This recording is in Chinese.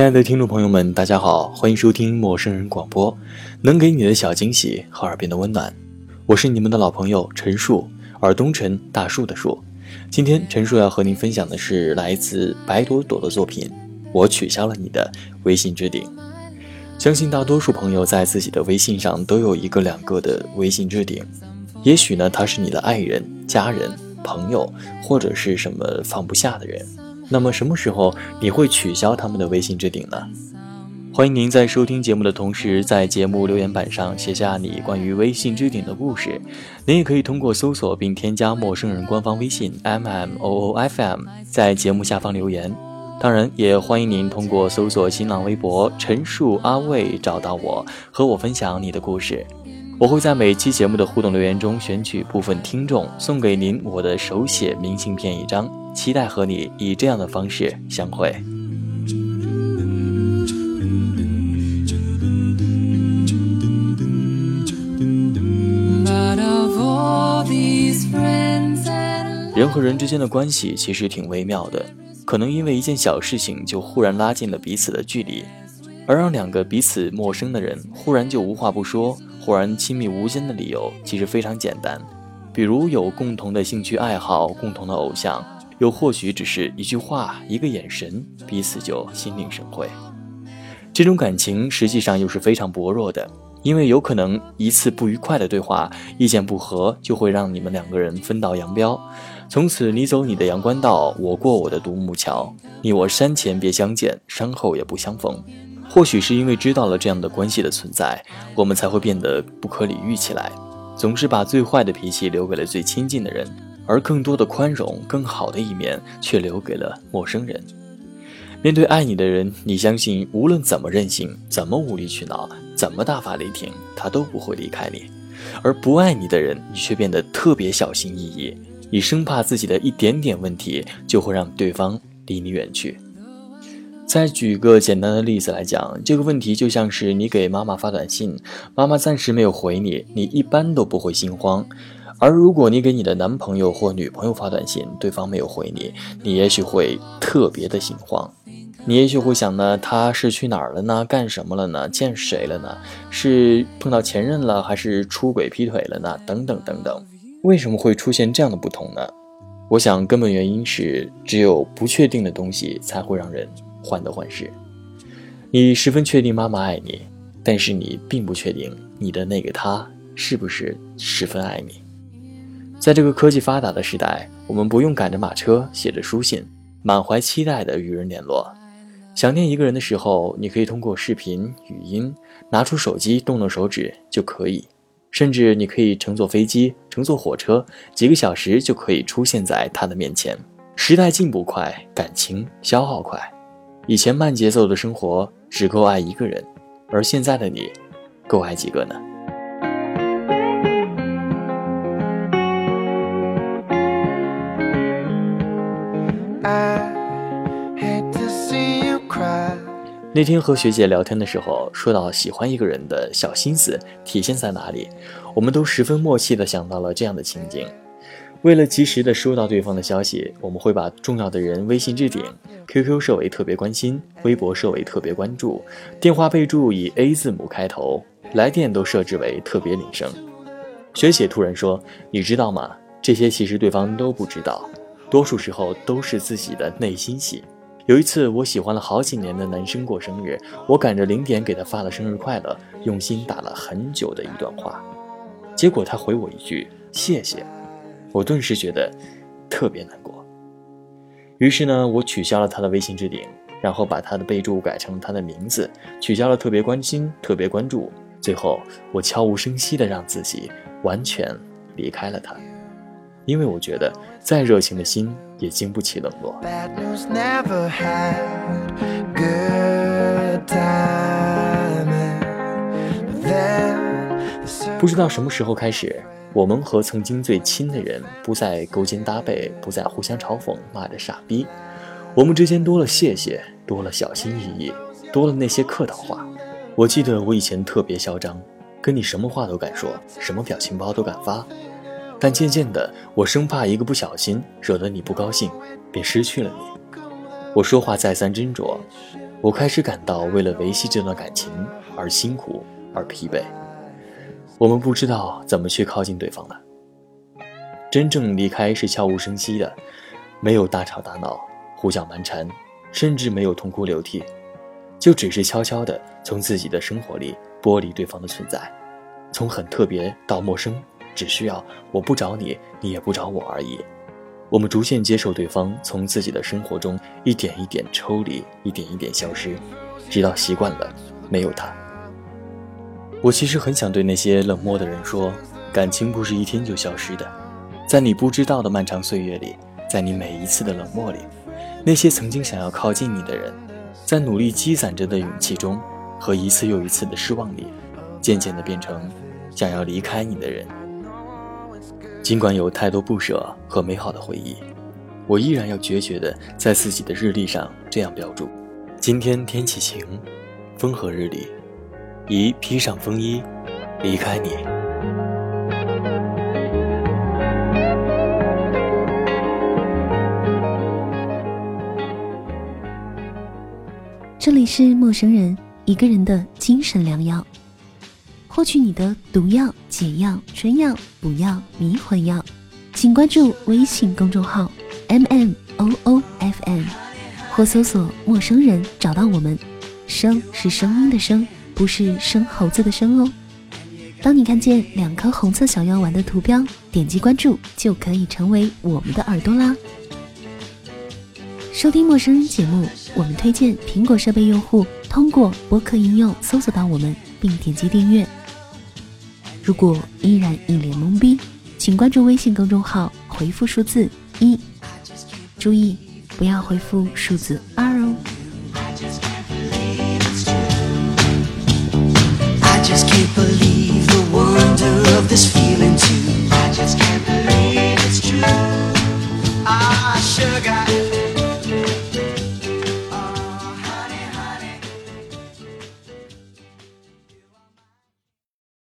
亲爱的听众朋友们，大家好，欢迎收听陌生人广播，能给你的小惊喜和耳边的温暖。我是你们的老朋友陈树，耳东陈大树的树。今天陈树要和您分享的是来自白朵朵的作品。我取消了你的微信置顶。相信大多数朋友在自己的微信上都有一个两个的微信置顶。也许呢，他是你的爱人、家人、朋友，或者是什么放不下的人。那么什么时候你会取消他们的微信置顶呢？欢迎您在收听节目的同时，在节目留言板上写下你关于微信置顶的故事。您也可以通过搜索并添加陌生人官方微信 m m o o f m，在节目下方留言。当然，也欢迎您通过搜索新浪微博陈述阿卫找到我，和我分享你的故事。我会在每期节目的互动留言中选取部分听众，送给您我的手写明信片一张。期待和你以这样的方式相会。人和人之间的关系其实挺微妙的，可能因为一件小事情就忽然拉近了彼此的距离，而让两个彼此陌生的人忽然就无话不说，忽然亲密无间的理由其实非常简单，比如有共同的兴趣爱好、共同的偶像。又或许只是一句话、一个眼神，彼此就心领神会。这种感情实际上又是非常薄弱的，因为有可能一次不愉快的对话、意见不合，就会让你们两个人分道扬镳。从此你走你的阳关道，我过我的独木桥，你我山前别相见，山后也不相逢。或许是因为知道了这样的关系的存在，我们才会变得不可理喻起来，总是把最坏的脾气留给了最亲近的人。而更多的宽容、更好的一面却留给了陌生人。面对爱你的人，你相信无论怎么任性、怎么无理取闹、怎么大发雷霆，他都不会离开你；而不爱你的人，你却变得特别小心翼翼，你生怕自己的一点点问题就会让对方离你远去。再举个简单的例子来讲，这个问题就像是你给妈妈发短信，妈妈暂时没有回你，你一般都不会心慌。而如果你给你的男朋友或女朋友发短信，对方没有回你，你也许会特别的心慌。你也许会想呢，他是去哪儿了呢？干什么了呢？见谁了呢？是碰到前任了，还是出轨劈腿了呢？等等等等。为什么会出现这样的不同呢？我想根本原因是，只有不确定的东西才会让人患得患失。你十分确定妈妈爱你，但是你并不确定你的那个他是不是十分爱你。在这个科技发达的时代，我们不用赶着马车写着书信，满怀期待的与人联络。想念一个人的时候，你可以通过视频、语音，拿出手机动动手指就可以。甚至你可以乘坐飞机、乘坐火车，几个小时就可以出现在他的面前。时代进步快，感情消耗快。以前慢节奏的生活只够爱一个人，而现在的你，够爱几个呢？那天和学姐聊天的时候，说到喜欢一个人的小心思体现在哪里，我们都十分默契的想到了这样的情景：为了及时的收到对方的消息，我们会把重要的人微信置顶，QQ 设为特别关心，微博设为特别关注，电话备注以 A 字母开头，来电都设置为特别铃声。学姐突然说：“你知道吗？这些其实对方都不知道，多数时候都是自己的内心戏。”有一次，我喜欢了好几年的男生过生日，我赶着零点给他发了生日快乐，用心打了很久的一段话，结果他回我一句谢谢，我顿时觉得特别难过。于是呢，我取消了他的微信置顶，然后把他的备注改成了他的名字，取消了特别关心、特别关注，最后我悄无声息地让自己完全离开了他。因为我觉得，再热情的心也经不起冷落。不知道什么时候开始，我们和曾经最亲的人不再勾肩搭背，不再互相嘲讽、骂着傻逼。我们之间多了谢谢，多了小心翼翼，多了那些客套话。我记得我以前特别嚣张，跟你什么话都敢说，什么表情包都敢发。但渐渐的，我生怕一个不小心惹得你不高兴，便失去了你。我说话再三斟酌，我开始感到为了维系这段感情而辛苦而疲惫。我们不知道怎么去靠近对方了。真正离开是悄无声息的，没有大吵大闹、胡搅蛮缠，甚至没有痛哭流涕，就只是悄悄地从自己的生活里剥离对方的存在，从很特别到陌生，只需要我不找你，你也不找我而已。我们逐渐接受对方从自己的生活中一点一点抽离，一点一点消失，直到习惯了没有他。我其实很想对那些冷漠的人说，感情不是一天就消失的。在你不知道的漫长岁月里，在你每一次的冷漠里，那些曾经想要靠近你的人，在努力积攒着的勇气中，和一次又一次的失望里，渐渐的变成想要离开你的人。尽管有太多不舍和美好的回忆，我依然要决绝的在自己的日历上这样标注：今天天气晴，风和日丽，宜披上风衣，离开你。这里是陌生人一个人的精神良药，获取你的毒药、解药、春药、补药、迷魂药，请关注微信公众号 m m o o f m 或搜索“陌生人”找到我们。声是声音的声，不是生猴子的生哦。当你看见两颗红色小药丸的图标，点击关注就可以成为我们的耳朵啦。收听陌生人节目，我们推荐苹果设备用户通过播客应用搜索到我们，并点击订阅。如果依然一脸懵逼，请关注微信公众号，回复数字一，注意不要回复数字二 believe